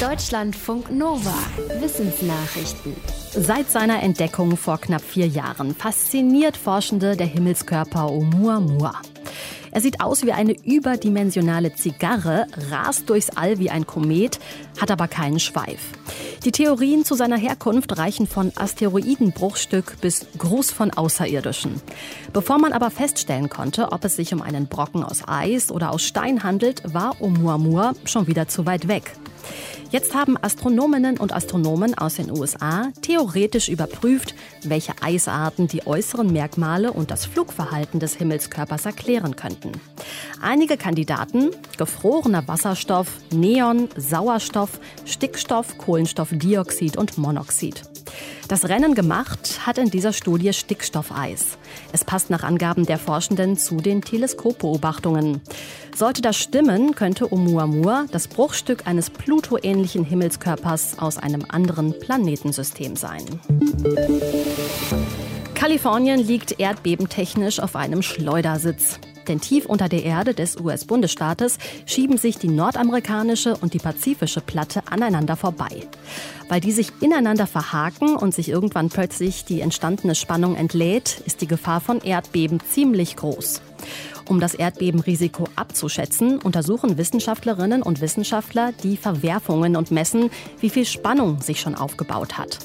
Deutschlandfunk Nova. Wissensnachrichten. Seit seiner Entdeckung vor knapp vier Jahren fasziniert Forschende der Himmelskörper Oumuamua. Er sieht aus wie eine überdimensionale Zigarre, rast durchs All wie ein Komet, hat aber keinen Schweif. Die Theorien zu seiner Herkunft reichen von Asteroidenbruchstück bis Gruß von Außerirdischen. Bevor man aber feststellen konnte, ob es sich um einen Brocken aus Eis oder aus Stein handelt, war Oumuamua schon wieder zu weit weg. Jetzt haben Astronominnen und Astronomen aus den USA theoretisch überprüft, welche Eisarten die äußeren Merkmale und das Flugverhalten des Himmelskörpers erklären könnten. Einige Kandidaten, gefrorener Wasserstoff, Neon, Sauerstoff, Stickstoff, Kohlenstoffdioxid und Monoxid. Das Rennen gemacht hat in dieser Studie Stickstoffeis. Es passt nach Angaben der Forschenden zu den Teleskopbeobachtungen. Sollte das stimmen, könnte Oumuamua das Bruchstück eines Pluto-ähnlichen Himmelskörpers aus einem anderen Planetensystem sein. Kalifornien liegt erdbebentechnisch auf einem Schleudersitz. Denn tief unter der Erde des US-Bundesstaates schieben sich die nordamerikanische und die pazifische Platte aneinander vorbei. Weil die sich ineinander verhaken und sich irgendwann plötzlich die entstandene Spannung entlädt, ist die Gefahr von Erdbeben ziemlich groß. Um das Erdbebenrisiko abzuschätzen, untersuchen Wissenschaftlerinnen und Wissenschaftler die Verwerfungen und messen, wie viel Spannung sich schon aufgebaut hat.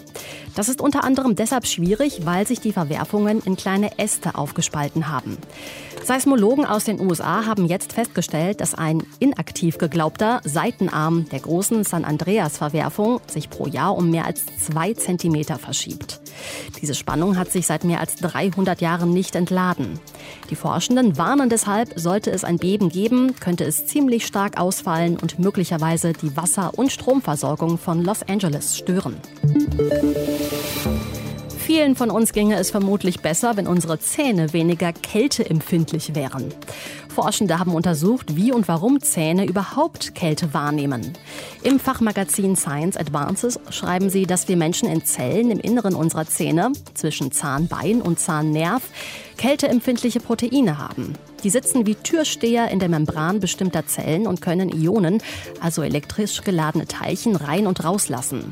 Das ist unter anderem deshalb schwierig, weil sich die Verwerfungen in kleine Äste aufgespalten haben. Seismologen aus den USA haben jetzt festgestellt, dass ein inaktiv geglaubter Seitenarm der großen San Andreas-Verwerfung sich pro Jahr um mehr als zwei Zentimeter verschiebt. Diese Spannung hat sich seit mehr als 300 Jahren nicht entladen. Die Forschenden warnen deshalb, sollte es ein Beben geben, könnte es ziemlich stark ausfallen und möglicherweise die Wasser- und Stromversorgung von Los Angeles stören. Vielen von uns ginge es vermutlich besser, wenn unsere Zähne weniger kälteempfindlich wären. Forschende haben untersucht, wie und warum Zähne überhaupt Kälte wahrnehmen. Im Fachmagazin Science Advances schreiben sie, dass wir Menschen in Zellen im Inneren unserer Zähne, zwischen Zahnbein und Zahnnerv, kälteempfindliche Proteine haben. Die sitzen wie Türsteher in der Membran bestimmter Zellen und können Ionen, also elektrisch geladene Teilchen, rein und rauslassen.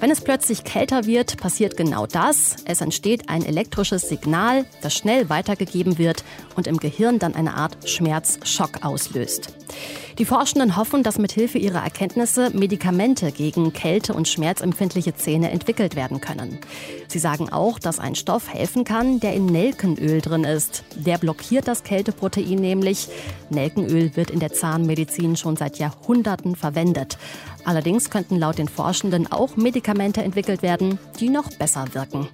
Wenn es plötzlich kälter wird, passiert genau das. Es entsteht ein elektrisches Signal, das schnell weitergegeben wird und im Gehirn dann eine Art Schmerzschock auslöst. Die Forschenden hoffen, dass mit Hilfe ihrer Erkenntnisse Medikamente gegen kälte- und schmerzempfindliche Zähne entwickelt werden können. Sie sagen auch, dass ein Stoff helfen kann, der in Nelkenöl drin ist. Der blockiert das Kälteprotein nämlich. Nelkenöl wird in der Zahnmedizin schon seit Jahrhunderten verwendet. Allerdings könnten laut den Forschenden auch Medikamente entwickelt werden, die noch besser wirken.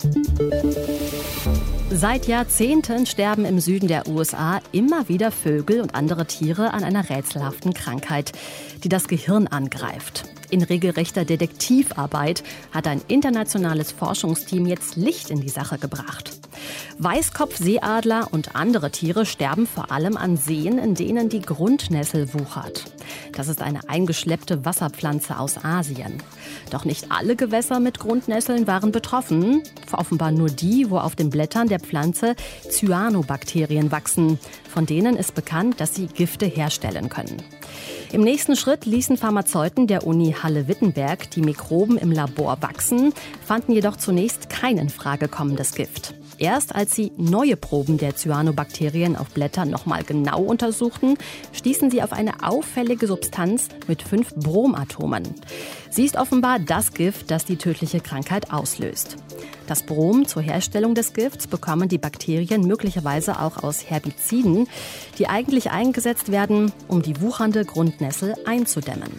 Seit Jahrzehnten sterben im Süden der USA immer wieder Vögel und andere Tiere an einer rätselhaften Krankheit, die das Gehirn angreift. In regelrechter Detektivarbeit hat ein internationales Forschungsteam jetzt Licht in die Sache gebracht. Weißkopfseeadler und andere Tiere sterben vor allem an Seen, in denen die Grundnessel wuchert. Das ist eine eingeschleppte Wasserpflanze aus Asien. Doch nicht alle Gewässer mit Grundnesseln waren betroffen. Offenbar nur die, wo auf den Blättern der Pflanze Cyanobakterien wachsen. Von denen ist bekannt, dass sie Gifte herstellen können. Im nächsten Schritt ließen Pharmazeuten der Uni Halle-Wittenberg die Mikroben im Labor wachsen, fanden jedoch zunächst kein in Frage kommendes Gift. Erst als sie neue Proben der Cyanobakterien auf Blättern nochmal genau untersuchten, stießen sie auf eine auffällige Substanz mit fünf Bromatomen. Sie ist offenbar das Gift, das die tödliche Krankheit auslöst. Das Brom zur Herstellung des Gifts bekommen die Bakterien möglicherweise auch aus Herbiziden, die eigentlich eingesetzt werden, um die wuchernde Grundnessel einzudämmen.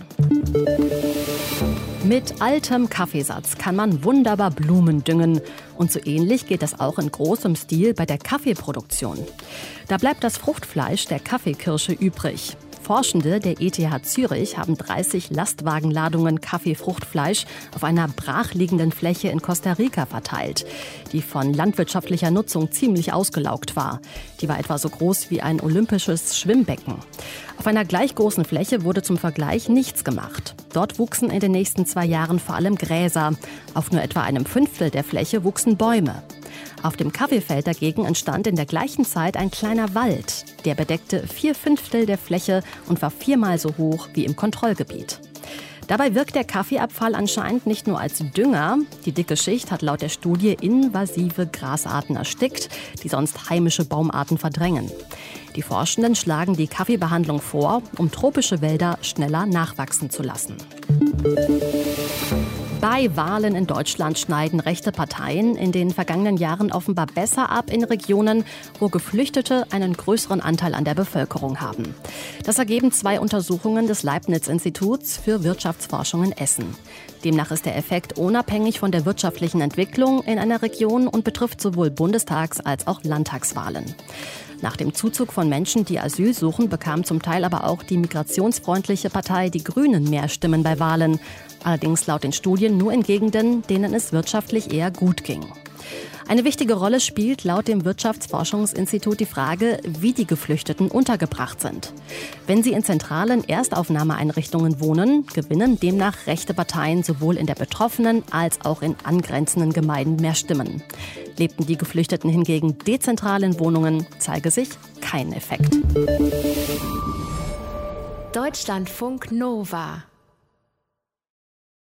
Mit altem Kaffeesatz kann man wunderbar Blumen düngen. Und so ähnlich geht das auch in großem Stil bei der Kaffeeproduktion. Da bleibt das Fruchtfleisch der Kaffeekirsche übrig. Forschende der ETH Zürich haben 30 Lastwagenladungen Kaffeefruchtfleisch auf einer brachliegenden Fläche in Costa Rica verteilt, die von landwirtschaftlicher Nutzung ziemlich ausgelaugt war. Die war etwa so groß wie ein olympisches Schwimmbecken. Auf einer gleich großen Fläche wurde zum Vergleich nichts gemacht. Dort wuchsen in den nächsten zwei Jahren vor allem Gräser. Auf nur etwa einem Fünftel der Fläche wuchsen Bäume. Auf dem Kaffeefeld dagegen entstand in der gleichen Zeit ein kleiner Wald. Der bedeckte vier Fünftel der Fläche und war viermal so hoch wie im Kontrollgebiet. Dabei wirkt der Kaffeeabfall anscheinend nicht nur als Dünger. Die dicke Schicht hat laut der Studie invasive Grasarten erstickt, die sonst heimische Baumarten verdrängen. Die Forschenden schlagen die Kaffeebehandlung vor, um tropische Wälder schneller nachwachsen zu lassen. Bei Wahlen in Deutschland schneiden rechte Parteien in den vergangenen Jahren offenbar besser ab in Regionen, wo Geflüchtete einen größeren Anteil an der Bevölkerung haben. Das ergeben zwei Untersuchungen des Leibniz-Instituts für Wirtschaftsforschung in Essen. Demnach ist der Effekt unabhängig von der wirtschaftlichen Entwicklung in einer Region und betrifft sowohl Bundestags- als auch Landtagswahlen. Nach dem Zuzug von Menschen, die Asyl suchen, bekam zum Teil aber auch die migrationsfreundliche Partei Die Grünen mehr Stimmen bei Wahlen. Allerdings laut den Studien nur in Gegenden, denen es wirtschaftlich eher gut ging. Eine wichtige Rolle spielt laut dem Wirtschaftsforschungsinstitut die Frage, wie die Geflüchteten untergebracht sind. Wenn sie in zentralen Erstaufnahmeeinrichtungen wohnen, gewinnen demnach rechte Parteien sowohl in der betroffenen als auch in angrenzenden Gemeinden mehr Stimmen. Lebten die Geflüchteten hingegen dezentral in Wohnungen, zeige sich kein Effekt. Deutschlandfunk Nova